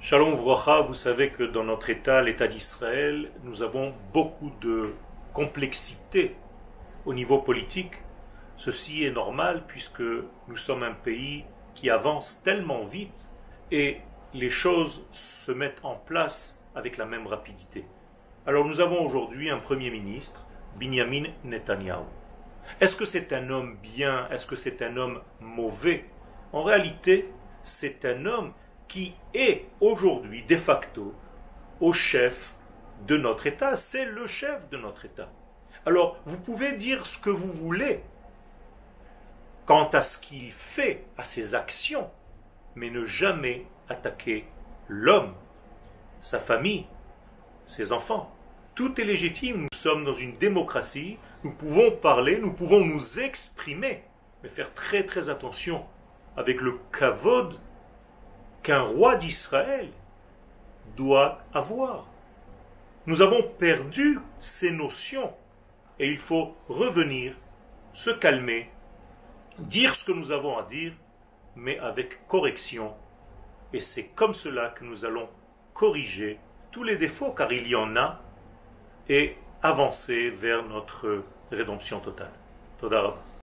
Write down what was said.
Shalom Vrocha, vous savez que dans notre État, l'État d'Israël, nous avons beaucoup de complexité au niveau politique. Ceci est normal puisque nous sommes un pays qui avance tellement vite et les choses se mettent en place avec la même rapidité. Alors nous avons aujourd'hui un Premier ministre, Binyamin Netanyahu. Est-ce que c'est un homme bien? Est-ce que c'est un homme mauvais? En réalité, c'est un homme qui est aujourd'hui de facto au chef de notre État. C'est le chef de notre État. Alors, vous pouvez dire ce que vous voulez quant à ce qu'il fait, à ses actions, mais ne jamais attaquer l'homme, sa famille, ses enfants. Tout est légitime, nous sommes dans une démocratie, nous pouvons parler, nous pouvons nous exprimer, mais faire très très attention avec le kavod qu'un roi d'Israël doit avoir. Nous avons perdu ces notions et il faut revenir, se calmer, dire ce que nous avons à dire, mais avec correction. Et c'est comme cela que nous allons corriger tous les défauts, car il y en a, et avancer vers notre rédemption totale.